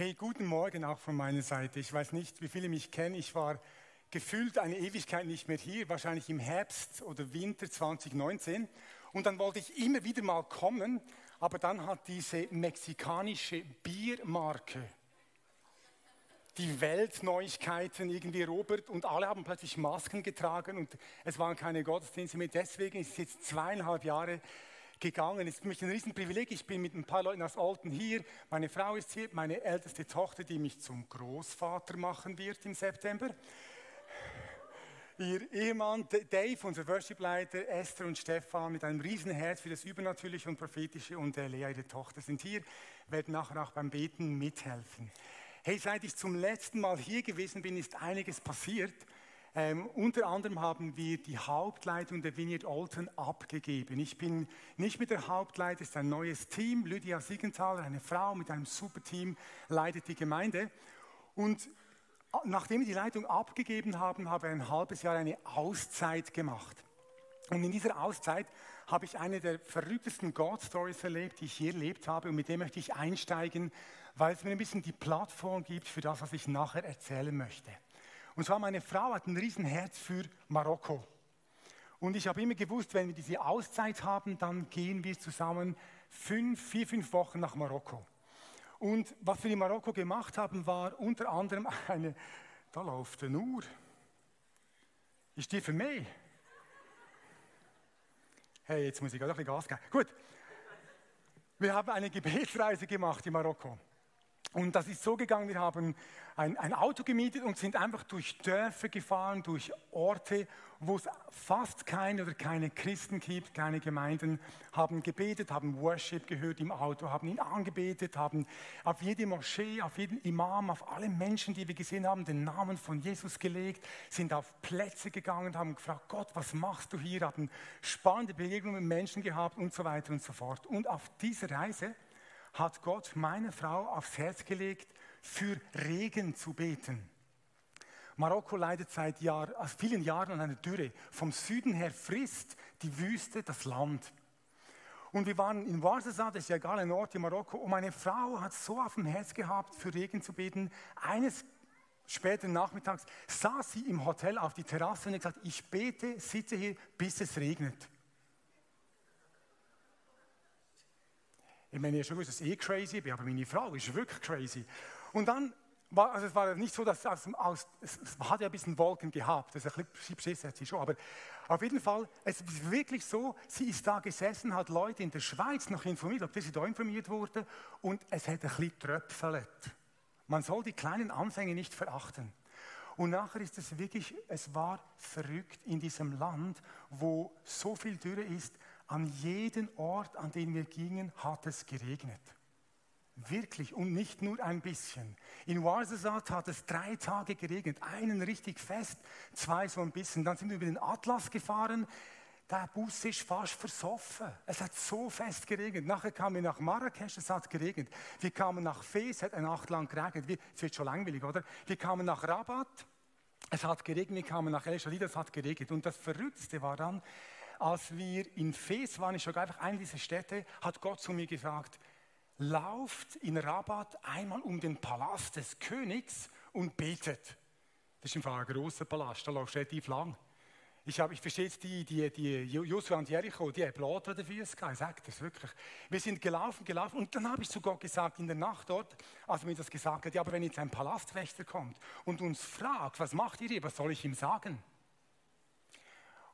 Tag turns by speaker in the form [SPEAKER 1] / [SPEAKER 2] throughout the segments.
[SPEAKER 1] Hey, guten Morgen auch von meiner Seite. Ich weiß nicht, wie viele mich kennen. Ich war gefühlt eine Ewigkeit nicht mehr hier, wahrscheinlich im Herbst oder Winter 2019. Und dann wollte ich immer wieder mal kommen, aber dann hat diese mexikanische Biermarke die Weltneuigkeiten irgendwie erobert und alle haben plötzlich Masken getragen und es waren keine Gottesdienste mehr. Deswegen ist es jetzt zweieinhalb Jahre gegangen. Es ist für mich ein Riesenprivileg. Ich bin mit ein paar Leuten aus Alten hier. Meine Frau ist hier, meine älteste Tochter, die mich zum Großvater machen wird im September. Ihr Ehemann Dave, unser Worshipleiter, Esther und Stefan mit einem Riesenherz für das Übernatürliche und Prophetische und Lea, ihre Tochter, sind hier, werden nachher auch beim Beten mithelfen. Hey, seit ich zum letzten Mal hier gewesen bin, ist einiges passiert. Ähm, unter anderem haben wir die Hauptleitung der Vineyard Alton abgegeben. Ich bin nicht mit der Hauptleitung, es ist ein neues Team. Lydia Siegenthaler, eine Frau mit einem super Team, leitet die Gemeinde. Und nachdem wir die Leitung abgegeben haben, habe ich ein halbes Jahr eine Auszeit gemacht. Und in dieser Auszeit habe ich eine der verrücktesten God-Stories erlebt, die ich je erlebt habe. Und mit dem möchte ich einsteigen, weil es mir ein bisschen die Plattform gibt für das, was ich nachher erzählen möchte. Und zwar meine Frau hat ein Riesenherz für Marokko. Und ich habe immer gewusst, wenn wir diese Auszeit haben, dann gehen wir zusammen fünf, vier, fünf Wochen nach Marokko. Und was wir in Marokko gemacht haben, war unter anderem eine, da läuft eine Uhr. Ist die für mich? Hey, jetzt muss ich gerade ein bisschen Gas geben. Gut. Wir haben eine Gebetsreise gemacht in Marokko. Und das ist so gegangen, wir haben ein, ein, Auto gemietet und sind einfach durch Dörfer gefahren, durch Orte, wo es fast keine oder keine Christen gibt, keine Gemeinden, haben gebetet, haben Worship gehört im Auto, haben ihn angebetet, haben auf jede Moschee, auf jeden Imam, auf alle Menschen, die wir gesehen haben, den Namen von Jesus gelegt, sind auf Plätze gegangen, haben gefragt, Gott, was machst du hier, haben spannende Begegnungen mit Menschen gehabt und so weiter und so fort. Und auf dieser Reise hat Gott meine Frau aufs Herz gelegt, für Regen zu beten. Marokko leidet seit Jahr, also vielen Jahren an einer Dürre. Vom Süden her frisst die Wüste das Land. Und wir waren in Warsasa, das ist ja egal, ein Ort in Marokko, und meine Frau hat so auf dem Herz gehabt, für Regen zu beten. Eines späten Nachmittags saß sie im Hotel auf die Terrasse und hat gesagt, ich bete, sitze hier, bis es regnet. Ich meine, schon gewusst, dass ich crazy bin, aber meine Frau ist wirklich crazy. Und dann war, also es war nicht so, dass aus, aus, es, es hat ja ein bisschen Wolken gehabt, das ist ein bisschen beschissen hat sie schon, aber auf jeden Fall, es ist wirklich so, sie ist da gesessen, hat Leute in der Schweiz noch informiert, ob sie da informiert wurde und es hat ein bisschen tröpfelt. Man soll die kleinen Anfänge nicht verachten. Und nachher ist es wirklich, es war verrückt in diesem Land, wo so viel Dürre ist, an jedem Ort, an den wir gingen, hat es geregnet. Wirklich und nicht nur ein bisschen. In Warsasat hat es drei Tage geregnet, einen richtig fest, zwei so ein bisschen. Dann sind wir über den Atlas gefahren. Der Bus ist fast versoffen. Es hat so fest geregnet. Nachher kamen wir nach Marrakesch, es hat geregnet. Wir kamen nach Fes, es hat eine Nacht lang geregnet. Es wird schon langweilig, oder? Wir kamen nach Rabat, es hat geregnet. Wir kamen nach El Shadid, es hat geregnet. Und das Verrückteste war dann, als wir in Fes waren, ich sage einfach eine dieser Städte, hat Gott zu mir gesagt, lauft in Rabat einmal um den Palast des Königs und betet. Das ist im Fall ein großer Palast, da läuft relativ lang. Ich, habe, ich verstehe jetzt die, die, die Joshua und Jericho, die haben Blut an den Füßen sage das wirklich. Wir sind gelaufen, gelaufen und dann habe ich zu Gott gesagt, in der Nacht dort, als mir das gesagt hat, ja, aber wenn jetzt ein Palastwächter kommt und uns fragt, was macht ihr hier, was soll ich ihm sagen?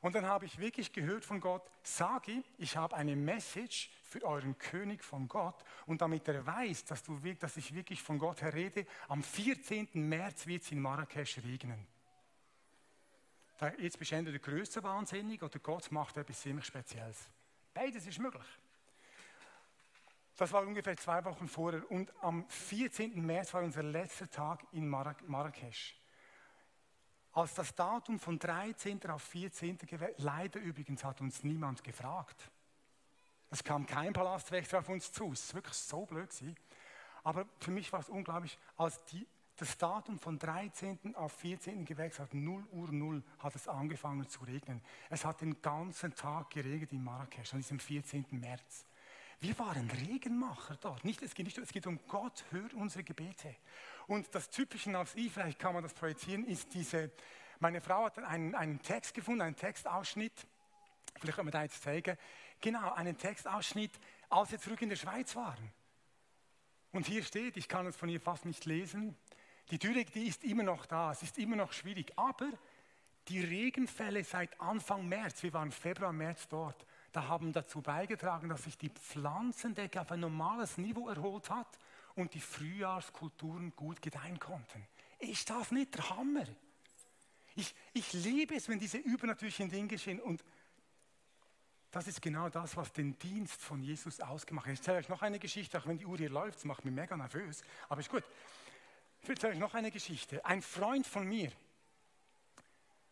[SPEAKER 1] Und dann habe ich wirklich gehört von Gott, sag ihm, ich habe eine Message für euren König von Gott. Und damit er weiß, dass, du, dass ich wirklich von Gott her rede, am 14. März wird es in Marrakesch regnen. Jetzt bist entweder größer wahnsinnig oder Gott macht etwas ziemlich Spezielles. Beides ist möglich. Das war ungefähr zwei Wochen vorher. Und am 14. März war unser letzter Tag in Marrakesch. Als das Datum von 13. auf 14. gewählt, leider übrigens hat uns niemand gefragt. Es kam kein Palastwächter auf uns zu. Es war wirklich so blöd. Gewesen. Aber für mich war es unglaublich, als die, das Datum von 13. auf 14. gewechselt hat, 0 Uhr 0, hat es angefangen zu regnen. Es hat den ganzen Tag geregnet in Marrakesch, an diesem 14. März. Wir waren Regenmacher dort. Nicht, es, geht nicht, es geht um Gott, hört unsere Gebete. Und das Typische aufs I, vielleicht kann man das projizieren, ist diese, meine Frau hat einen, einen Text gefunden, einen Textausschnitt, vielleicht können wir da jetzt zeigen, genau, einen Textausschnitt, als wir zurück in der Schweiz waren. Und hier steht, ich kann es von ihr fast nicht lesen, die Dürre, die ist immer noch da, es ist immer noch schwierig, aber die Regenfälle seit Anfang März, wir waren Februar, März dort, da haben dazu beigetragen, dass sich die Pflanzendecke auf ein normales Niveau erholt hat und die Frühjahrskulturen gut gedeihen konnten. Ist das nicht der Hammer? Ich, ich liebe es, wenn diese übernatürlichen Dinge geschehen und das ist genau das, was den Dienst von Jesus ausgemacht hat. Ich erzähle euch noch eine Geschichte, auch wenn die Uhr hier läuft, das macht mich mega nervös, aber ist gut. Ich erzähle euch noch eine Geschichte. Ein Freund von mir,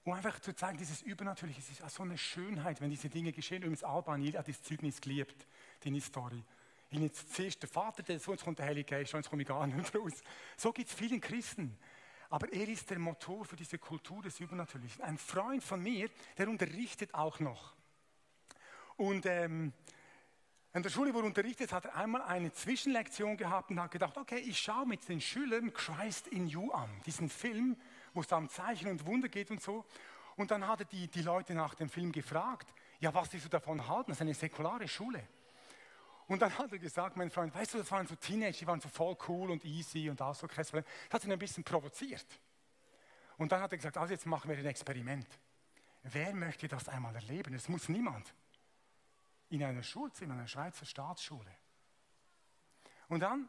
[SPEAKER 1] um einfach zu zeigen, dieses Übernatürliche, es ist so eine Schönheit, wenn diese Dinge geschehen. Übrigens, Alban, jeder hat das Zeugnis geliebt, die Story. Ich jetzt zuerst der Vater, der sonst kommt der Heilige Geist, sonst komme ich gar nicht raus. So gibt es vielen Christen. Aber er ist der Motor für diese Kultur des Übernatürlichen. Ein Freund von mir, der unterrichtet auch noch. Und ähm, in der Schule, wo er unterrichtet, hat er einmal eine Zwischenlektion gehabt und hat gedacht, okay, ich schaue mit den Schülern Christ in You an, diesen Film, wo es um Zeichen und Wunder geht und so. Und dann hat er die, die Leute nach dem Film gefragt, ja, was sie so davon halten, das ist eine säkulare Schule. Und dann hat er gesagt, mein Freund, weißt du, das waren so Teenager, die waren so voll cool und easy und auch so Das hat ihn ein bisschen provoziert. Und dann hat er gesagt, also jetzt machen wir ein Experiment. Wer möchte das einmal erleben? Es muss niemand. In einer Schulzimmer, in einer Schweizer Staatsschule. Und dann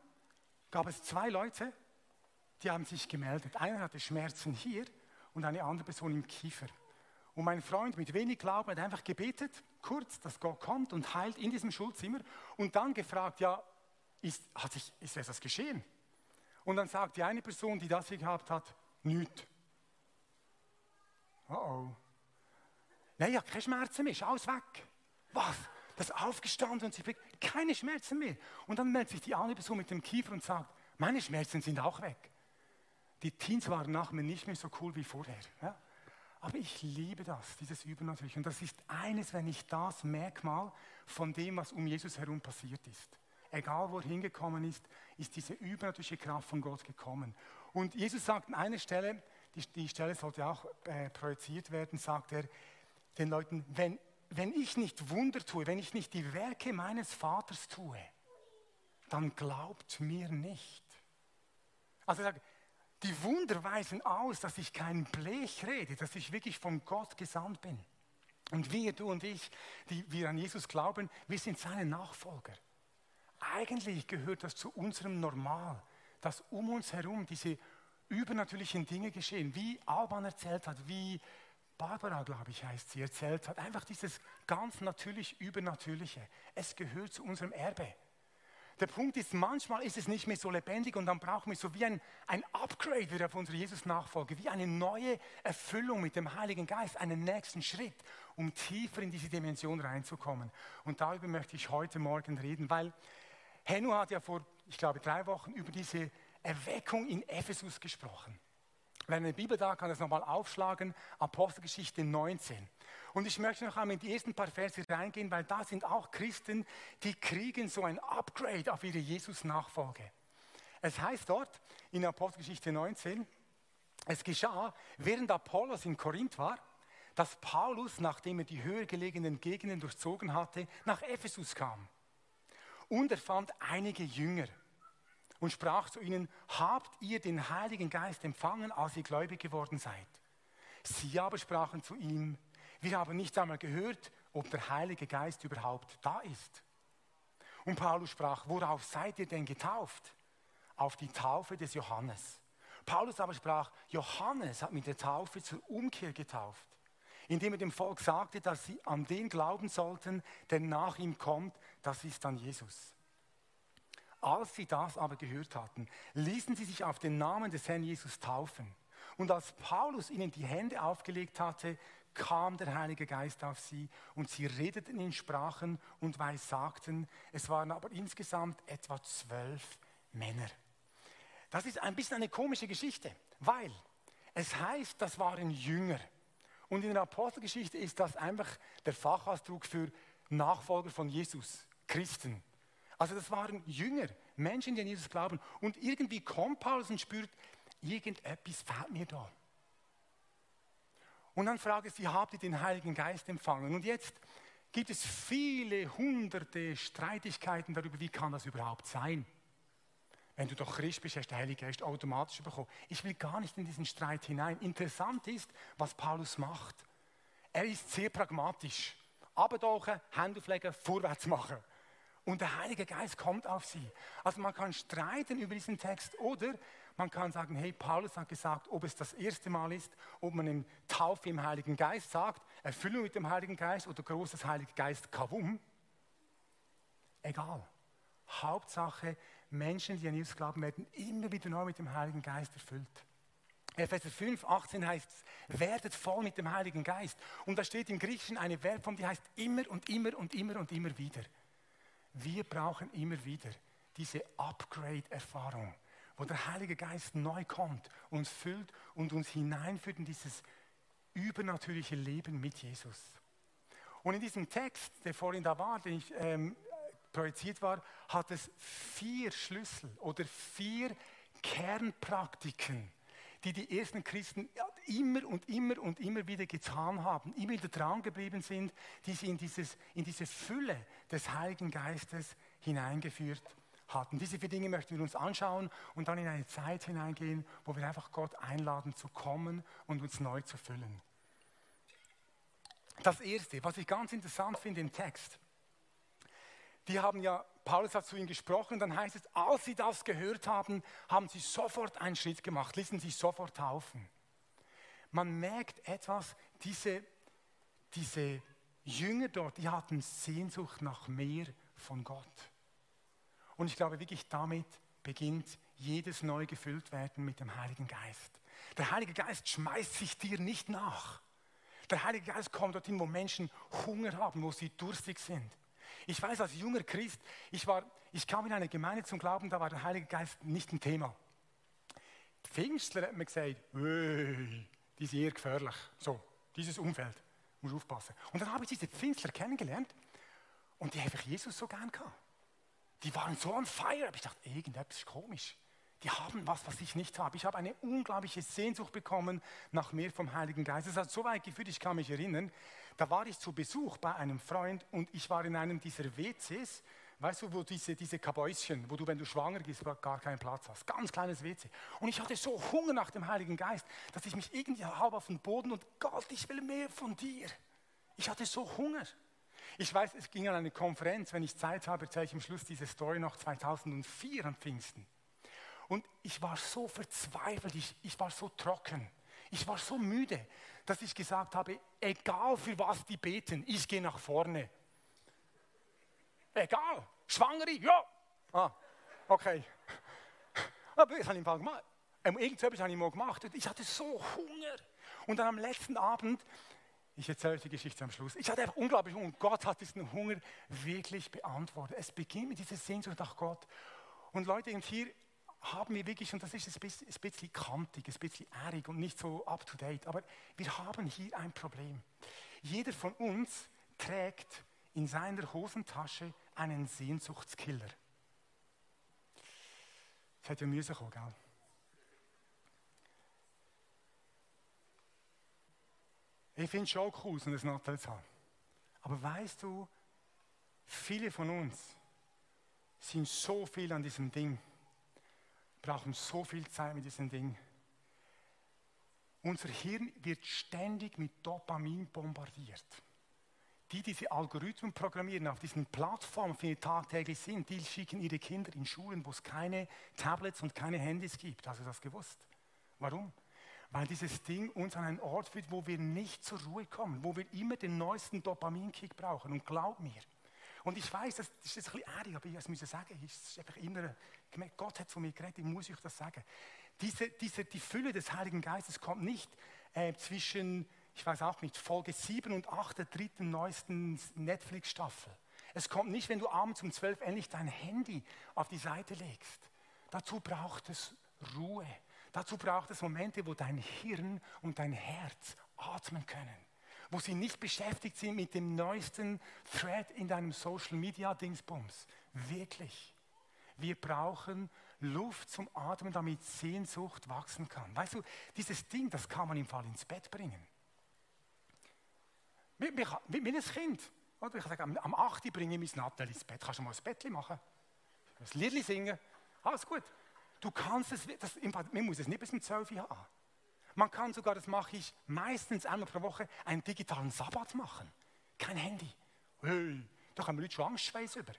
[SPEAKER 1] gab es zwei Leute, die haben sich gemeldet. Einer hatte Schmerzen hier und eine andere Person im Kiefer. Und mein Freund mit wenig Glauben hat einfach gebetet, kurz, dass Gott kommt und heilt in diesem Schulzimmer und dann gefragt, ja, ist, hat sich, ist etwas geschehen? Und dann sagt die eine Person, die das hier gehabt hat, nichts. Oh oh. Nein, ja, keine Schmerzen mehr, ist alles weg. Was? Das ist aufgestanden und sie kriegt keine Schmerzen mehr. Und dann meldet sich die andere Person mit dem Kiefer und sagt, meine Schmerzen sind auch weg. Die Teens waren nach mir nicht mehr so cool wie vorher. Ja? Aber ich liebe das, dieses Übernatürliche. Und das ist eines, wenn nicht das Merkmal von dem, was um Jesus herum passiert ist. Egal, wo er hingekommen ist, ist diese übernatürliche Kraft von Gott gekommen. Und Jesus sagt an einer Stelle, die, die Stelle sollte auch äh, projiziert werden, sagt er den Leuten, wenn, wenn ich nicht Wunder tue, wenn ich nicht die Werke meines Vaters tue, dann glaubt mir nicht. Also er sagt, die Wunder weisen aus, dass ich kein Blech rede, dass ich wirklich von Gott gesandt bin. Und wir, du und ich, die wir an Jesus glauben, wir sind seine Nachfolger. Eigentlich gehört das zu unserem Normal, dass um uns herum diese übernatürlichen Dinge geschehen, wie Alban erzählt hat, wie Barbara, glaube ich, heißt sie, erzählt hat. Einfach dieses ganz natürlich Übernatürliche. Es gehört zu unserem Erbe. Der Punkt ist, manchmal ist es nicht mehr so lebendig und dann brauchen wir so wie ein, ein Upgrade wieder auf unsere Jesus-Nachfolge, wie eine neue Erfüllung mit dem Heiligen Geist, einen nächsten Schritt, um tiefer in diese Dimension reinzukommen. Und darüber möchte ich heute Morgen reden, weil Henu hat ja vor, ich glaube, drei Wochen über diese Erweckung in Ephesus gesprochen. Wenn eine Bibel da kann das nochmal aufschlagen, Apostelgeschichte 19. Und ich möchte noch einmal in die ersten paar Verse reingehen, weil da sind auch Christen, die kriegen so ein Upgrade auf ihre Jesus-Nachfolge. Es heißt dort in Apostelgeschichte 19, es geschah, während Apollos in Korinth war, dass Paulus, nachdem er die höher gelegenen Gegenden durchzogen hatte, nach Ephesus kam. Und er fand einige Jünger und sprach zu ihnen, habt ihr den Heiligen Geist empfangen, als ihr gläubig geworden seid? Sie aber sprachen zu ihm, wir haben nicht einmal gehört, ob der Heilige Geist überhaupt da ist. Und Paulus sprach, worauf seid ihr denn getauft? Auf die Taufe des Johannes. Paulus aber sprach, Johannes hat mit der Taufe zur Umkehr getauft, indem er dem Volk sagte, dass sie an den glauben sollten, der nach ihm kommt, das ist dann Jesus. Als sie das aber gehört hatten, ließen sie sich auf den Namen des Herrn Jesus taufen. Und als Paulus ihnen die Hände aufgelegt hatte, kam der Heilige Geist auf sie und sie redeten in Sprachen und weissagten. Es waren aber insgesamt etwa zwölf Männer. Das ist ein bisschen eine komische Geschichte, weil es heißt, das waren Jünger. Und in der Apostelgeschichte ist das einfach der Fachausdruck für Nachfolger von Jesus, Christen. Also das waren Jünger, Menschen, die an Jesus glauben. Und irgendwie kommt Paulus und spürt, irgendetwas fehlt mir da. Und dann fragt er sie, habt ihr den Heiligen Geist empfangen? Und jetzt gibt es viele hunderte Streitigkeiten darüber, wie kann das überhaupt sein? Wenn du doch Christ bist, hast du den Heiligen Geist automatisch bekommen. Ich will gar nicht in diesen Streit hinein. Interessant ist, was Paulus macht. Er ist sehr pragmatisch. Abtauchen, Hände auflegen, vorwärts machen. Und der Heilige Geist kommt auf sie. Also man kann streiten über diesen Text oder man kann sagen, hey, Paulus hat gesagt, ob es das erste Mal ist, ob man im Taufe im Heiligen Geist sagt, Erfüllung mit dem Heiligen Geist oder großes Heiliger Geist, Kavum. Egal. Hauptsache, Menschen, die an Jesus glauben, werden immer wieder neu mit dem Heiligen Geist erfüllt. Epheser 5, 18 heißt es, werdet voll mit dem Heiligen Geist. Und da steht im Griechischen eine Verbform, die heißt immer und immer und immer und immer wieder. Wir brauchen immer wieder diese Upgrade-Erfahrung, wo der Heilige Geist neu kommt, uns füllt und uns hineinführt in dieses übernatürliche Leben mit Jesus. Und in diesem Text, der vorhin da war, den ich ähm, projiziert war, hat es vier Schlüssel oder vier Kernpraktiken, die die ersten Christen immer und immer und immer wieder getan haben, immer wieder dran geblieben sind, die sie in, dieses, in diese Fülle des Heiligen Geistes hineingeführt hatten. Diese vier Dinge möchten wir uns anschauen und dann in eine Zeit hineingehen, wo wir einfach Gott einladen zu kommen und uns neu zu füllen. Das Erste, was ich ganz interessant finde im Text, die haben ja, Paulus hat zu ihnen gesprochen, dann heißt es, als sie das gehört haben, haben sie sofort einen Schritt gemacht, ließen sich sofort taufen. Man merkt etwas, diese, diese Jünger dort, die hatten Sehnsucht nach mehr von Gott. Und ich glaube wirklich, damit beginnt jedes neu gefüllt werden mit dem Heiligen Geist. Der Heilige Geist schmeißt sich dir nicht nach. Der Heilige Geist kommt dorthin, wo Menschen Hunger haben, wo sie durstig sind. Ich weiß, als junger Christ, ich, war, ich kam in eine Gemeinde zum Glauben, da war der Heilige Geist nicht ein Thema. Die Pfingstler hat mir gesagt, die ist eher gefährlich. So, dieses Umfeld, muss aufpassen. Und dann habe ich diese Pfingstler kennengelernt und die einfach Jesus so gern gehabt. Die waren so on fire, aber ich dachte, irgendetwas ist komisch die haben was, was ich nicht habe. Ich habe eine unglaubliche Sehnsucht bekommen nach mehr vom Heiligen Geist. Es hat so weit geführt, ich kann mich erinnern, da war ich zu Besuch bei einem Freund und ich war in einem dieser WCs, weißt du, wo diese, diese Kabäuschen, wo du, wenn du schwanger bist, gar keinen Platz hast. Ganz kleines WC. Und ich hatte so Hunger nach dem Heiligen Geist, dass ich mich irgendwie halb auf den Boden und Gott, ich will mehr von dir. Ich hatte so Hunger. Ich weiß, es ging an eine Konferenz, wenn ich Zeit habe, erzähle ich am Schluss diese Story noch 2004 an Pfingsten. Und ich war so verzweifelt, ich, ich war so trocken, ich war so müde, dass ich gesagt habe, egal für was die beten, ich gehe nach vorne. Egal, Schwangere, ja. Ah, okay. Aber das habe ich im Fall gemacht. Ähm, irgendetwas habe ich mal gemacht. Und ich hatte so Hunger. Und dann am letzten Abend, ich erzähle euch die Geschichte am Schluss, ich hatte einfach unglaublich Hunger. Und Gott hat diesen Hunger wirklich beantwortet. Es beginnt mit dieser Sehnsucht nach Gott. Und Leute, hier haben wir wirklich, und das ist ein bisschen, ein bisschen kantig, ein bisschen ärig und nicht so up-to-date, aber wir haben hier ein Problem. Jeder von uns trägt in seiner Hosentasche einen Sehnsuchtskiller. Das hat ja Mühe gekommen, gell? Ich finde es schon cool, so ein Nattel zu haben. Aber weißt du, viele von uns sind so viel an diesem Ding brauchen so viel Zeit mit diesem Ding. Unser Hirn wird ständig mit Dopamin bombardiert. Die, die diese Algorithmen programmieren auf diesen Plattformen, die tagtäglich sind, die schicken ihre Kinder in Schulen, wo es keine Tablets und keine Handys gibt. Hast du das gewusst? Warum? Weil dieses Ding uns an einen Ort führt, wo wir nicht zur Ruhe kommen, wo wir immer den neuesten Dopaminkick brauchen. Und glaub mir, und ich weiß, das ist ein bisschen ärgerlich, aber ich muss sagen, es ist einfach immer, Gott hat von mir geredet, ich muss euch das sagen. Diese, diese, die Fülle des Heiligen Geistes kommt nicht äh, zwischen, ich weiß auch nicht, Folge 7 und 8 der dritten neuesten Netflix-Staffel. Es kommt nicht, wenn du abends um 12 endlich dein Handy auf die Seite legst. Dazu braucht es Ruhe. Dazu braucht es Momente, wo dein Hirn und dein Herz atmen können wo sie nicht beschäftigt sind mit dem neuesten Thread in deinem Social Media Dingsbums. Wirklich. Wir brauchen Luft zum Atmen, damit Sehnsucht wachsen kann. Weißt du, dieses Ding, das kann man im Fall ins Bett bringen. Wie, ein Kind. Oder ich sage, am, am 8. bringe ich mein Nattel ins Bett. Kannst du mal ein Bettchen machen? Ein Lied singen? Alles gut. Du kannst es, das, man muss es nicht bis zum 12 Uhr haben. Man kann sogar, das mache ich meistens einmal pro Woche, einen digitalen Sabbat machen. Kein Handy. Hey, da haben wir Leute schon Angstschweiß über.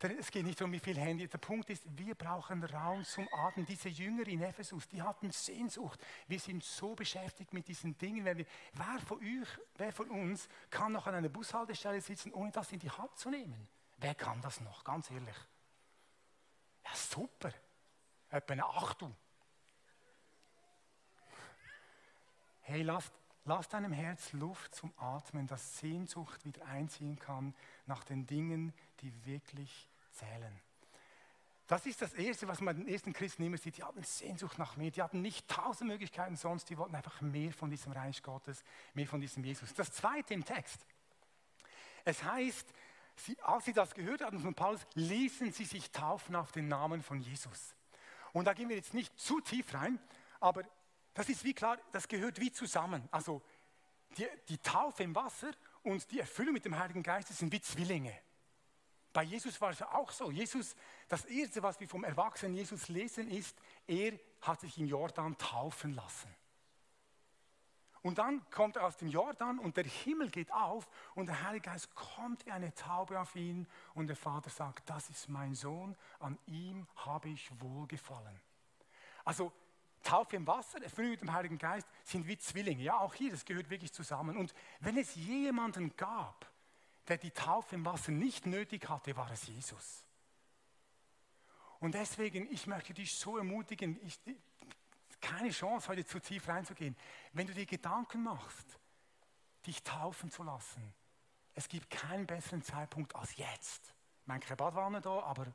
[SPEAKER 1] Es geht nicht um wie viel Handy. Der Punkt ist, wir brauchen Raum zum Atmen. Diese Jünger in Ephesus, die hatten Sehnsucht. Wir sind so beschäftigt mit diesen Dingen. Wir, wer von euch, wer von uns kann noch an einer Bushaltestelle sitzen, ohne das in die Hand zu nehmen? Wer kann das noch? Ganz ehrlich. Ja, super. Etwa eine Achtung. Hey, lasst, lasst deinem Herz Luft zum Atmen, dass Sehnsucht wieder einziehen kann nach den Dingen, die wirklich zählen. Das ist das Erste, was man den ersten Christen immer sieht. Die hatten Sehnsucht nach mehr. Die hatten nicht tausend Möglichkeiten sonst. Die wollten einfach mehr von diesem Reich Gottes, mehr von diesem Jesus. Das Zweite im Text. Es heißt, sie, als sie das gehört hatten von Paulus, ließen sie sich taufen auf den Namen von Jesus. Und da gehen wir jetzt nicht zu tief rein, aber das ist wie klar, das gehört wie zusammen. Also die, die Taufe im Wasser und die Erfüllung mit dem Heiligen Geist sind wie Zwillinge. Bei Jesus war es auch so. Jesus, das Erste, was wir vom erwachsenen Jesus lesen, ist, er hat sich im Jordan taufen lassen. Und dann kommt er aus dem Jordan und der Himmel geht auf und der Heilige Geist kommt wie eine Taube auf ihn und der Vater sagt, das ist mein Sohn, an ihm habe ich wohlgefallen. Also Taufe im Wasser, Erfüllung mit dem Heiligen Geist sind wie Zwillinge. Ja, auch hier, das gehört wirklich zusammen. Und wenn es jemanden gab, der die Taufe im Wasser nicht nötig hatte, war es Jesus. Und deswegen, ich möchte dich so ermutigen, ich, keine Chance, heute zu tief reinzugehen. Wenn du dir Gedanken machst, dich taufen zu lassen, es gibt keinen besseren Zeitpunkt als jetzt. Ich meine, keine Badwanne da, aber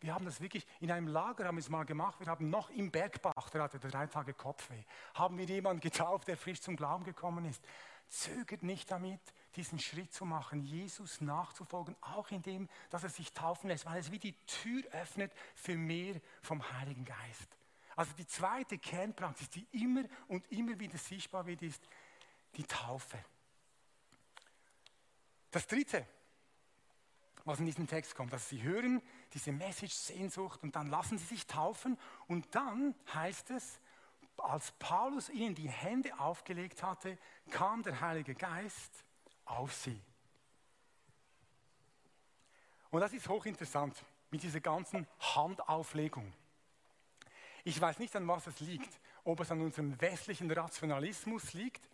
[SPEAKER 1] wir haben das wirklich, in einem Lager haben wir es mal gemacht, wir haben noch im Bergbach, der hatte drei Tage Kopfweh, haben wir jemanden getauft, der frisch zum Glauben gekommen ist. Zögert nicht damit, diesen Schritt zu machen, Jesus nachzufolgen, auch indem, dass er sich taufen lässt, weil es wie die Tür öffnet für mehr vom Heiligen Geist. Also die zweite Kernpraxis, die immer und immer wieder sichtbar wird, ist die Taufe. Das dritte, was in diesem Text kommt, dass sie hören diese Message Sehnsucht und dann lassen sie sich taufen und dann heißt es, als Paulus ihnen die Hände aufgelegt hatte, kam der Heilige Geist auf sie. Und das ist hochinteressant mit dieser ganzen Handauflegung. Ich weiß nicht, an was es liegt, ob es an unserem westlichen Rationalismus liegt,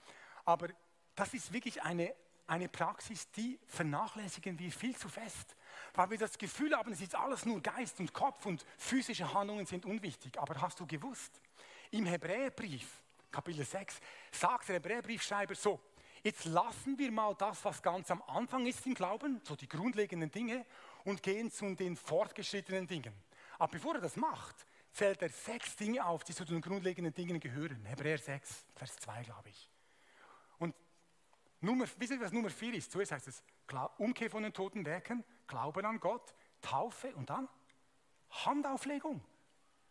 [SPEAKER 1] aber das ist wirklich eine, eine Praxis, die vernachlässigen wir viel zu fest, weil wir das Gefühl haben, es ist alles nur Geist und Kopf und physische Handlungen sind unwichtig. Aber hast du gewusst, im Hebräerbrief, Kapitel 6, sagt der Hebräerbriefschreiber so, jetzt lassen wir mal das, was ganz am Anfang ist im Glauben, so die grundlegenden Dinge, und gehen zu den fortgeschrittenen Dingen. Aber bevor er das macht, zählt er sechs Dinge auf, die zu den grundlegenden Dingen gehören. Hebräer 6, Vers 2, glaube ich. Und Nummer, wisst ihr, was Nummer 4 ist? Zuerst heißt es Umkehr von den toten Werken, Glauben an Gott, Taufe und dann Handauflegung.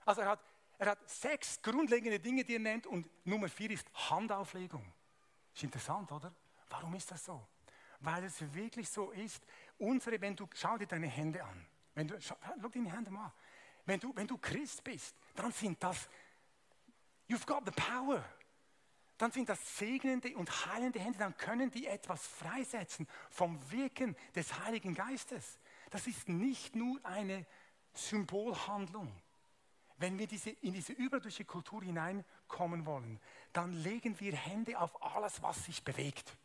[SPEAKER 1] Also er hat, er hat sechs grundlegende Dinge, die er nennt und Nummer 4 ist Handauflegung. Ist interessant, oder? Warum ist das so? Weil es wirklich so ist, unsere, wenn du, schau dir deine Hände an. Wenn du, schau, schau deine Hände mal wenn du, wenn du Christ bist, dann sind das, you've got the power. Dann sind das segnende und heilende Hände, dann können die etwas freisetzen vom Wirken des Heiligen Geistes. Das ist nicht nur eine Symbolhandlung. Wenn wir diese, in diese überdurchschnittliche Kultur hineinkommen wollen, dann legen wir Hände auf alles, was sich bewegt.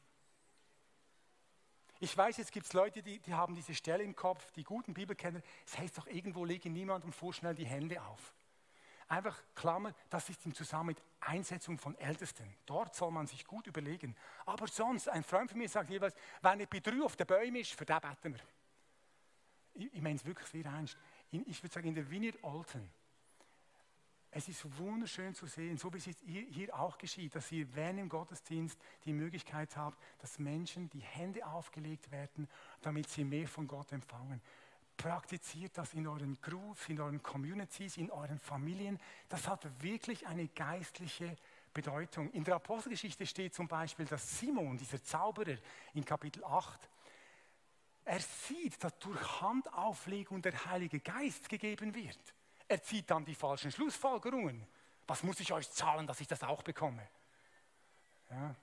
[SPEAKER 1] Ich weiß, jetzt gibt es Leute, die, die haben diese Stelle im Kopf, die guten Bibelkenner. Es heißt doch, irgendwo lege niemandem vorschnell die Hände auf. Einfach Klammer, das ist im Zusammenhang mit Einsetzung von Ältesten. Dort soll man sich gut überlegen. Aber sonst, ein Freund von mir sagt jeweils, wenn ein Betrüger auf den Bäumen ist, für den beten wir. Ich, ich meine es wirklich sehr ernst. In, ich würde sagen, in der Vineyard Alten Es ist wunderschön zu sehen, so wie es hier auch geschieht, dass ihr während im Gottesdienst die Möglichkeit habt, dass Menschen die Hände aufgelegt werden, damit sie mehr von Gott empfangen. Praktiziert das in euren Groups, in euren Communities, in euren Familien. Das hat wirklich eine geistliche Bedeutung. In der Apostelgeschichte steht zum Beispiel, dass Simon, dieser Zauberer in Kapitel 8, er sieht, dass durch Handauflegung der Heilige Geist gegeben wird. Er zieht dann die falschen Schlussfolgerungen. Was muss ich euch zahlen, dass ich das auch bekomme? Ja.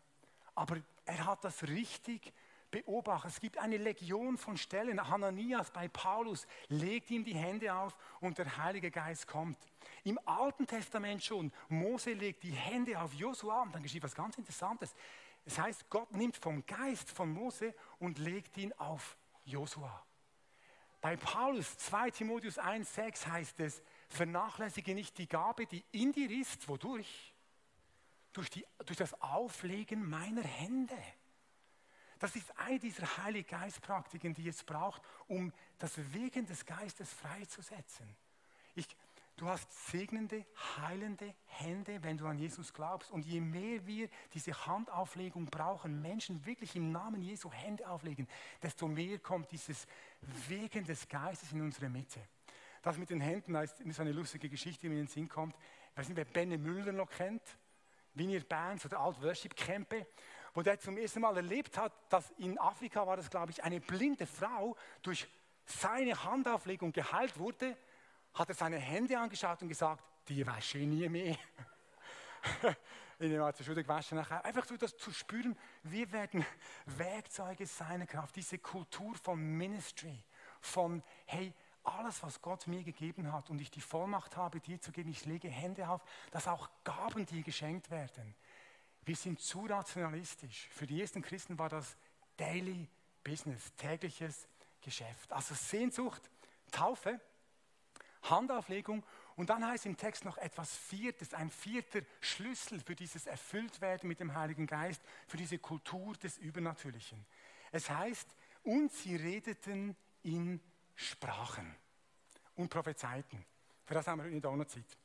[SPEAKER 1] Aber er hat das richtig beobachtet. Es gibt eine Legion von Stellen. Hananias bei Paulus legt ihm die Hände auf und der Heilige Geist kommt. Im Alten Testament schon, Mose legt die Hände auf Josua und dann geschieht was ganz Interessantes. Es heißt, Gott nimmt vom Geist von Mose und legt ihn auf Josua. Bei Paulus 2 Timotheus 1,6 heißt es, vernachlässige nicht die Gabe, die in dir ist, wodurch? Durch, die, durch das Auflegen meiner Hände. Das ist eine dieser Heilige Geistpraktiken, die es braucht, um das Wegen des Geistes freizusetzen. Ich, du hast segnende, heilende Hände, wenn du an Jesus glaubst. Und je mehr wir diese Handauflegung brauchen, Menschen wirklich im Namen Jesu Hände auflegen, desto mehr kommt dieses Wegen des Geistes in unsere Mitte. Das mit den Händen ist eine lustige Geschichte, die mir in den Sinn kommt. Ich weiß nicht, wer Benne Müller noch kennt. Wiener Bands oder Alt Worship Campe, wo der zum ersten Mal erlebt hat, dass in Afrika war das, glaube ich, eine blinde Frau durch seine Handauflegung geheilt wurde, hat er seine Hände angeschaut und gesagt, die wasche ich nie mehr. in dem Art Schule gewaschen nachher. Einfach so das zu spüren, wir werden Werkzeuge seiner Kraft, diese Kultur von Ministry, von, hey, alles, was Gott mir gegeben hat und ich die Vollmacht habe, dir zu geben, ich lege Hände auf, dass auch Gaben dir geschenkt werden. Wir sind zu rationalistisch. Für die ersten Christen war das Daily Business, tägliches Geschäft. Also Sehnsucht, Taufe, Handauflegung und dann heißt im Text noch etwas Viertes, ein vierter Schlüssel für dieses Erfülltwerden mit dem Heiligen Geist, für diese Kultur des Übernatürlichen. Es heißt, und sie redeten in Sprachen und Prophezeiten. Für das haben wir nicht auch noch Zeit.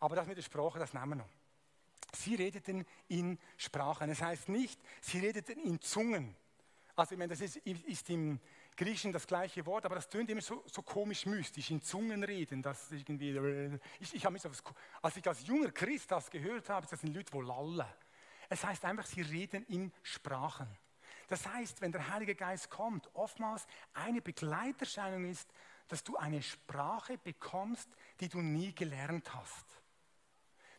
[SPEAKER 1] Aber das mit der Sprache, das nehmen wir noch. Sie redeten in Sprachen. Es das heißt nicht, sie redeten in Zungen. Also, ich meine, das ist, ist im Griechischen das gleiche Wort, aber das tönt immer so, so komisch mystisch, in Zungen reden. Das irgendwie, ich, ich mich so, als ich als junger Christ das gehört habe, das sind Leute, die lallen. Es heißt einfach, sie reden in Sprachen. Das heißt, wenn der Heilige Geist kommt, oftmals eine Begleiterscheinung ist, dass du eine Sprache bekommst, die du nie gelernt hast.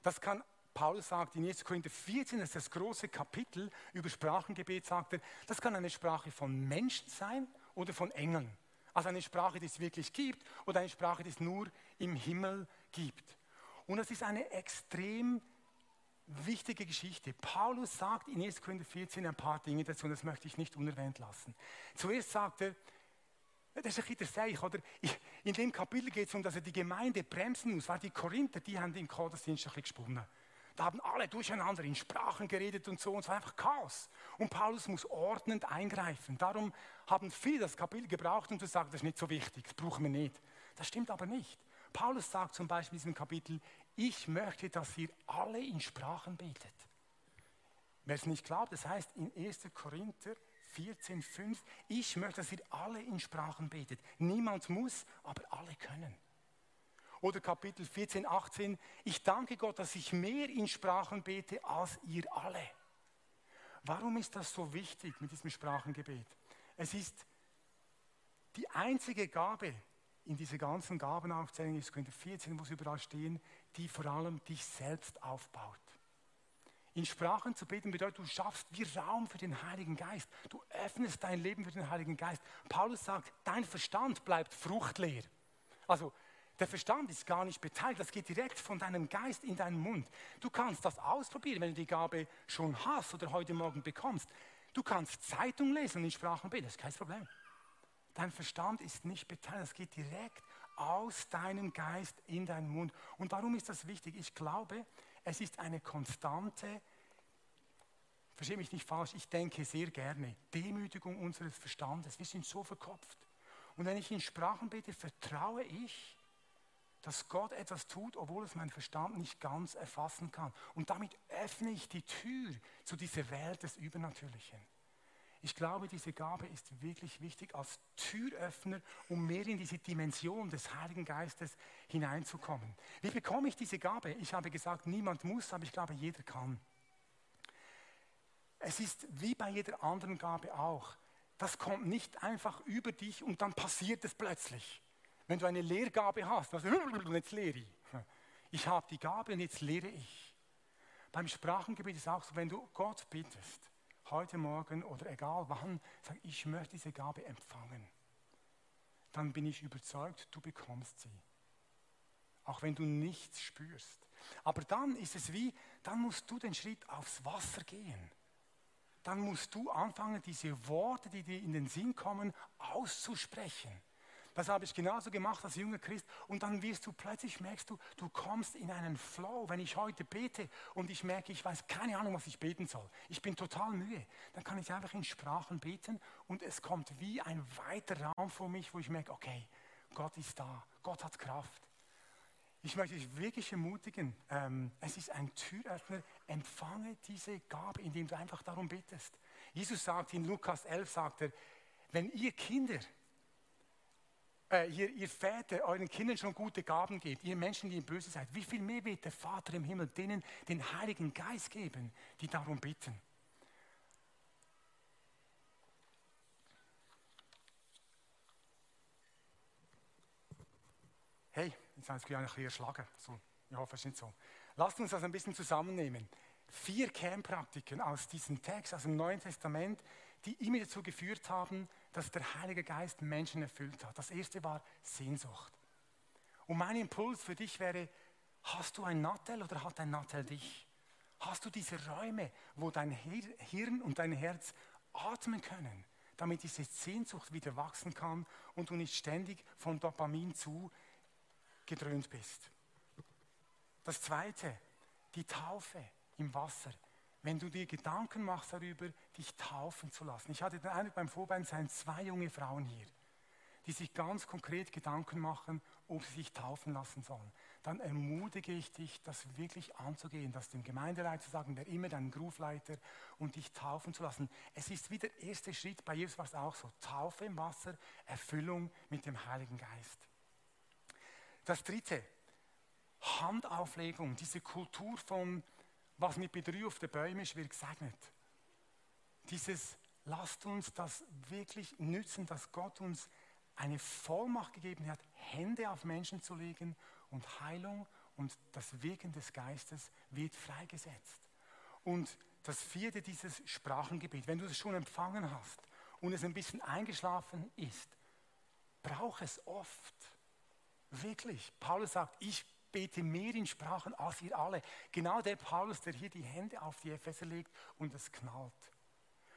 [SPEAKER 1] Das kann, Paulus sagt in 1. Korinther 14, das ist das große Kapitel über Sprachengebet, sagt er, das kann eine Sprache von Menschen sein oder von Engeln. Also eine Sprache, die es wirklich gibt oder eine Sprache, die es nur im Himmel gibt. Und das ist eine extrem wichtige Geschichte. Paulus sagt in 1. Korinther 14 ein paar Dinge dazu und das möchte ich nicht unerwähnt lassen. Zuerst sagt er, das ist ein bisschen Seich, oder? In dem Kapitel geht es um, dass er die Gemeinde bremsen muss, weil die Korinther, die haben den Gottesdienst ein bisschen gesponnen. Da haben alle durcheinander in Sprachen geredet und so, und es war einfach Chaos. Und Paulus muss ordnend eingreifen. Darum haben viele das Kapitel gebraucht, um zu sagen, das ist nicht so wichtig, das brauchen wir nicht. Das stimmt aber nicht. Paulus sagt zum Beispiel in diesem Kapitel, ich möchte, dass ihr alle in Sprachen betet. Wer es nicht glaubt, das heißt in 1. Korinther 14,5, ich möchte, dass ihr alle in Sprachen betet. Niemand muss, aber alle können. Oder Kapitel 14, 18, ich danke Gott, dass ich mehr in Sprachen bete als ihr alle. Warum ist das so wichtig mit diesem Sprachengebet? Es ist die einzige Gabe, in dieser ganzen Gabenaufzählung ist Korinther 14, wo sie überall stehen, die vor allem dich selbst aufbaut. In Sprachen zu beten bedeutet, du schaffst wie Raum für den Heiligen Geist. Du öffnest dein Leben für den Heiligen Geist. Paulus sagt, dein Verstand bleibt fruchtleer. Also der Verstand ist gar nicht beteiligt, das geht direkt von deinem Geist in deinen Mund. Du kannst das ausprobieren, wenn du die Gabe schon hast oder heute Morgen bekommst. Du kannst Zeitung lesen und in Sprachen beten, das ist kein Problem. Dein Verstand ist nicht beteiligt, es geht direkt aus deinem Geist in deinen Mund. Und warum ist das wichtig? Ich glaube, es ist eine konstante, verstehe mich nicht falsch, ich denke sehr gerne, Demütigung unseres Verstandes. Wir sind so verkopft. Und wenn ich in Sprachen bete, vertraue ich, dass Gott etwas tut, obwohl es mein Verstand nicht ganz erfassen kann. Und damit öffne ich die Tür zu dieser Welt des Übernatürlichen. Ich glaube, diese Gabe ist wirklich wichtig als Türöffner, um mehr in diese Dimension des Heiligen Geistes hineinzukommen. Wie bekomme ich diese Gabe? Ich habe gesagt, niemand muss, aber ich glaube, jeder kann. Es ist wie bei jeder anderen Gabe auch. Das kommt nicht einfach über dich und dann passiert es plötzlich. Wenn du eine Lehrgabe hast, also jetzt lehre ich. Ich habe die Gabe und jetzt lehre ich. Beim Sprachengebet ist es auch so, wenn du Gott bittest, heute Morgen oder egal wann, sag ich möchte diese Gabe empfangen. Dann bin ich überzeugt, du bekommst sie. Auch wenn du nichts spürst. Aber dann ist es wie, dann musst du den Schritt aufs Wasser gehen. Dann musst du anfangen, diese Worte, die dir in den Sinn kommen, auszusprechen. Das habe ich genauso gemacht als junger Christ. Und dann wirst du plötzlich, merkst du, du kommst in einen Flow. Wenn ich heute bete und ich merke, ich weiß keine Ahnung, was ich beten soll. Ich bin total müde. Dann kann ich einfach in Sprachen beten und es kommt wie ein weiter Raum vor mich, wo ich merke, okay, Gott ist da. Gott hat Kraft. Ich möchte dich wirklich ermutigen, ähm, es ist ein Türöffner, empfange diese Gabe, indem du einfach darum betest. Jesus sagt in Lukas 11, sagt er, wenn ihr Kinder äh, ihr, ihr Väter euren Kindern schon gute Gaben gebt, ihr Menschen, die böse seid, wie viel mehr wird der Vater im Himmel denen den Heiligen Geist geben, die darum bitten? Hey, jetzt habe ich ein bisschen erschlagen. So, ich hoffe, es ist nicht so. Lasst uns das ein bisschen zusammennehmen. Vier Kernpraktiken aus diesem Text, aus dem Neuen Testament, die immer dazu geführt haben, dass der Heilige Geist Menschen erfüllt hat. Das erste war Sehnsucht. Und mein Impuls für dich wäre, hast du ein Nattel oder hat ein Nattel dich? Hast du diese Räume, wo dein Hirn und dein Herz atmen können, damit diese Sehnsucht wieder wachsen kann und du nicht ständig von Dopamin zu gedröhnt bist? Das zweite, die Taufe im Wasser wenn du dir Gedanken machst darüber, dich taufen zu lassen. Ich hatte den Eindruck, beim Vorbein seien zwei junge Frauen hier, die sich ganz konkret Gedanken machen, ob sie sich taufen lassen sollen. Dann ermutige ich dich, das wirklich anzugehen, das dem Gemeindeleiter zu sagen, wer immer dein Groovleiter und dich taufen zu lassen. Es ist wie der erste Schritt, bei Jesus war es auch so. Taufe im Wasser, Erfüllung mit dem Heiligen Geist. Das dritte, Handauflegung, diese Kultur von was mit Betrügen auf den Bäumen ist, wird gesegnet. Dieses, lasst uns das wirklich nützen, dass Gott uns eine Vollmacht gegeben hat, Hände auf Menschen zu legen und Heilung und das Wirken des Geistes wird freigesetzt. Und das vierte, dieses Sprachengebet, wenn du es schon empfangen hast und es ein bisschen eingeschlafen ist, brauch es oft. Wirklich. Paulus sagt, ich bete mehr in Sprachen als ihr alle. Genau der Paulus, der hier die Hände auf die Epheser legt und es knallt.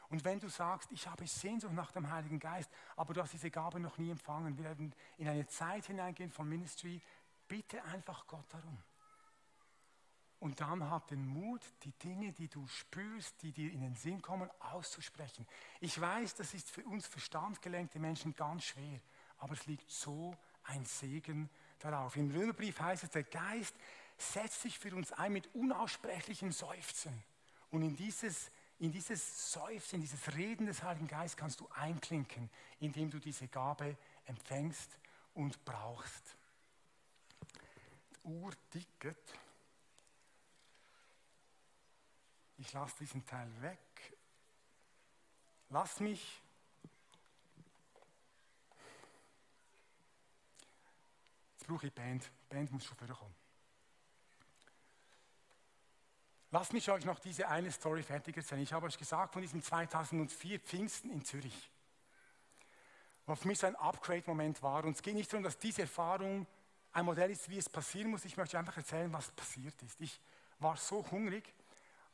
[SPEAKER 1] Und wenn du sagst, ich habe Sehnsucht nach dem Heiligen Geist, aber du hast diese Gabe noch nie empfangen, wir werden in eine Zeit hineingehen von Ministry, bitte einfach Gott darum. Und dann hab den Mut, die Dinge, die du spürst, die dir in den Sinn kommen, auszusprechen. Ich weiß, das ist für uns verstandgelenkte Menschen ganz schwer, aber es liegt so ein Segen darauf. Im Römerbrief heißt es, der Geist setzt sich für uns ein mit unaussprechlichen Seufzen. Und in dieses, in dieses Seufzen, dieses Reden des Heiligen Geistes kannst du einklinken, indem du diese Gabe empfängst und brauchst. Uhr ticket. Ich lasse diesen Teil weg. Lass mich brauche ich Band. Die Band muss schon vorkommen. Lasst mich euch noch diese eine Story fertig erzählen. Ich habe euch gesagt von diesem 2004 Pfingsten in Zürich. Was für mich so ein Upgrade-Moment war. Und es geht nicht darum, dass diese Erfahrung ein Modell ist, wie es passieren muss. Ich möchte einfach erzählen, was passiert ist. Ich war so hungrig.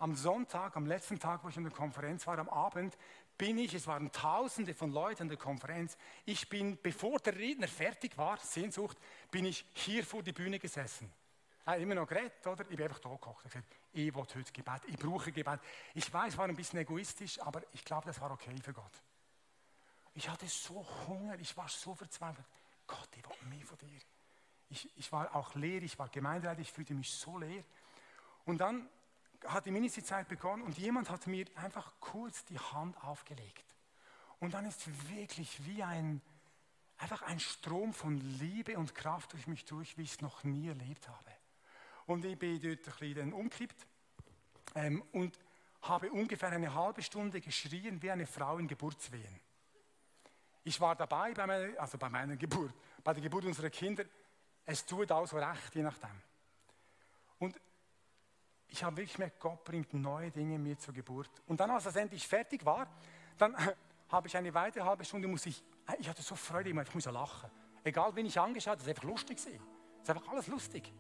[SPEAKER 1] Am Sonntag, am letzten Tag, wo ich in der Konferenz war, am Abend, bin ich, es waren Tausende von Leuten in der Konferenz, ich bin, bevor der Redner fertig war, Sehnsucht, bin ich hier vor die Bühne gesessen. Er immer noch geredet, oder? Ich bin einfach da gekocht. Ich gesagt, ich heute Gebet, ich brauche Gebet. Ich weiß, es war ein bisschen egoistisch, aber ich glaube, das war okay für Gott. Ich hatte so Hunger, ich war so verzweifelt. Gott, ich will mehr von dir. Ich, ich war auch leer, ich war Gemeindeleiter, ich fühlte mich so leer. Und dann hat die Ministry-Zeit begonnen und jemand hat mir einfach kurz die Hand aufgelegt. Und dann ist wirklich wie ein, einfach ein Strom von Liebe und Kraft durch mich durch, wie ich es noch nie erlebt habe. Und ich bin dort ein bisschen umgekippt ähm, und habe ungefähr eine halbe Stunde geschrien wie eine Frau in Geburtswehen. Ich war dabei bei meiner, also bei meiner Geburt, bei der Geburt unserer Kinder. Es tut auch so recht, je nachdem. Und ich habe wirklich gemerkt, Gott bringt neue Dinge mir zur Geburt. Und dann, als das endlich fertig war, dann habe ich eine weitere halbe Stunde, muss ich, ich hatte so Freude, ich muss ja lachen. Egal, wen ich angeschaut habe, es ist einfach lustig. Es ist einfach alles lustig.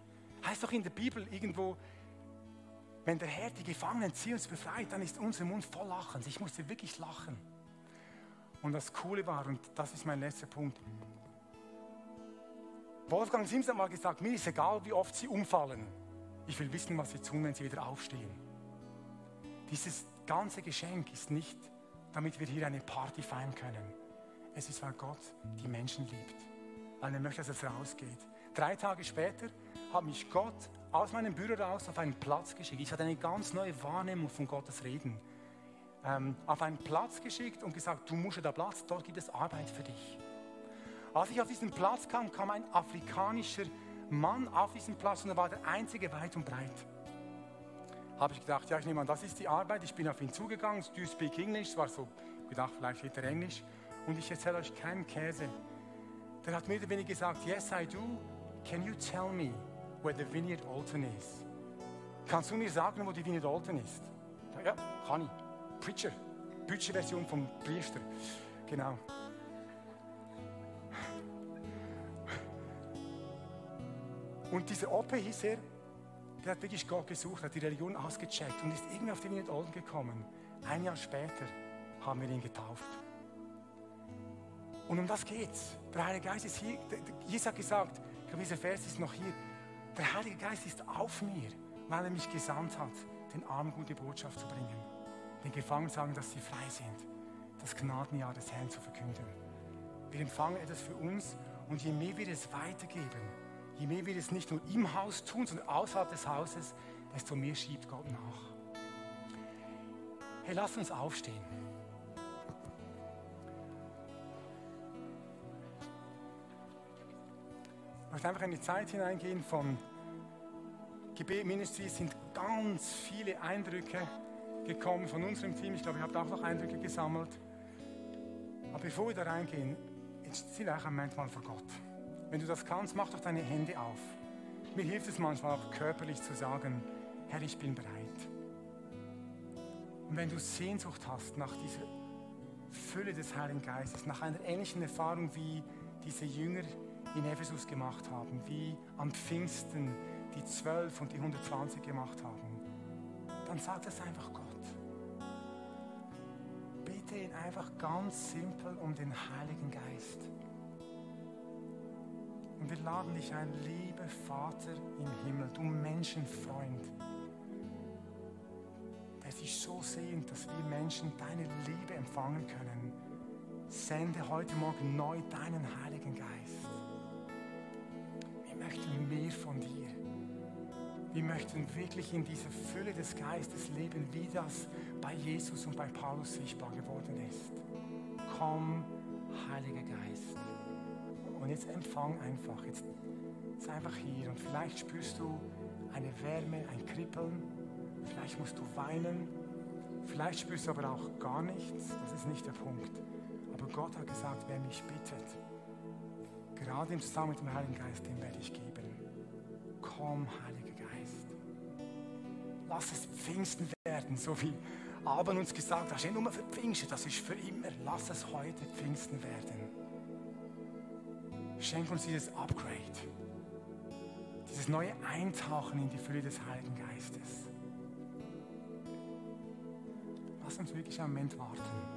[SPEAKER 1] Heißt doch in der Bibel irgendwo, wenn der Herr die Gefangenen zieht und befreit, dann ist unser Mund voll Lachen. Ich musste wirklich lachen. Und das Coole war, und das ist mein letzter Punkt, Wolfgang Sims hat mal gesagt, mir ist egal, wie oft sie umfallen. Ich will wissen, was sie tun, wenn sie wieder aufstehen. Dieses ganze Geschenk ist nicht, damit wir hier eine Party feiern können. Es ist, weil Gott die Menschen liebt. Weil er möchte, dass es rausgeht. Drei Tage später hat mich Gott aus meinem Büro raus auf einen Platz geschickt. Ich hatte eine ganz neue Wahrnehmung von Gottes Reden. Ähm, auf einen Platz geschickt und gesagt, du musst da Platz, dort gibt es Arbeit für dich. Als ich auf diesen Platz kam, kam ein afrikanischer Mann auf diesen Platz und er war der einzige weit und breit. Habe ich gedacht, ja, ich nehme an, das ist die Arbeit. Ich bin auf ihn zugegangen, do you speak English? Es war so, gedacht, vielleicht wird er Englisch. Und ich erzähle euch keinen Käse. Der hat mir oder weniger gesagt, yes, I do. Can you tell me where the Vineyard Alton is? Kannst du mir sagen, wo die Vineyard Alton ist? Ja, kann ich. Preacher. Deutsche Version vom Priester. Genau. Und dieser Oppe hieß er, der hat wirklich Gott gesucht, hat die Religion ausgecheckt und ist irgendwie auf die Vineyard Olden gekommen. Ein Jahr später haben wir ihn getauft. Und um das geht's. Der Heilige Geist ist hier. Jesus hat gesagt, ich glaube, dieser Vers ist noch hier. Der Heilige Geist ist auf mir, weil er mich gesandt hat, den Armen gute Botschaft zu bringen. Den Gefangenen sagen, dass sie frei sind. Das Gnadenjahr des Herrn zu verkünden. Wir empfangen etwas für uns und je mehr wir es weitergeben, je mehr wir es nicht nur im Haus tun, sondern außerhalb des Hauses, desto mehr schiebt Gott nach. Hey, lass uns aufstehen. Ich möchte einfach in die Zeit hineingehen von Gebet Ministry. Es sind ganz viele Eindrücke gekommen von unserem Team. Ich glaube, ihr habt auch noch Eindrücke gesammelt. Aber bevor wir da reingehen, jetzt sind wir auch ein Moment mal vor Gott. Wenn du das kannst, mach doch deine Hände auf. Mir hilft es manchmal auch körperlich zu sagen, Herr, ich bin bereit. Und wenn du Sehnsucht hast nach dieser Fülle des Heiligen Geistes, nach einer ähnlichen Erfahrung, wie diese Jünger in Ephesus gemacht haben, wie am Pfingsten die 12 und die 120 gemacht haben, dann sag das einfach Gott. Bitte ihn einfach ganz simpel um den Heiligen Geist. Und wir laden dich ein, lieber Vater im Himmel, du Menschenfreund, der sich so sehnt, dass wir Menschen deine Liebe empfangen können. Sende heute Morgen neu deinen Heiligen Geist. Wir möchten mehr von dir. Wir möchten wirklich in dieser Fülle des Geistes leben, wie das bei Jesus und bei Paulus sichtbar geworden ist. Komm, Heiliger Geist. Und jetzt empfang einfach. Jetzt sei einfach hier. Und vielleicht spürst du eine Wärme, ein Kribbeln. Vielleicht musst du weinen. Vielleicht spürst du aber auch gar nichts. Das ist nicht der Punkt. Aber Gott hat gesagt, wer mich bittet, gerade im Zusammenhang mit dem Heiligen Geist, den werde ich geben. Komm, Heiliger Geist. Lass es Pfingsten werden, so wie Abend uns gesagt hat. Das ist nicht nur für Pfingsten, das ist für immer. Lass es heute Pfingsten werden. Schenk uns dieses Upgrade, dieses neue Eintauchen in die Fülle des Heiligen Geistes. Lass uns wirklich einen Moment warten.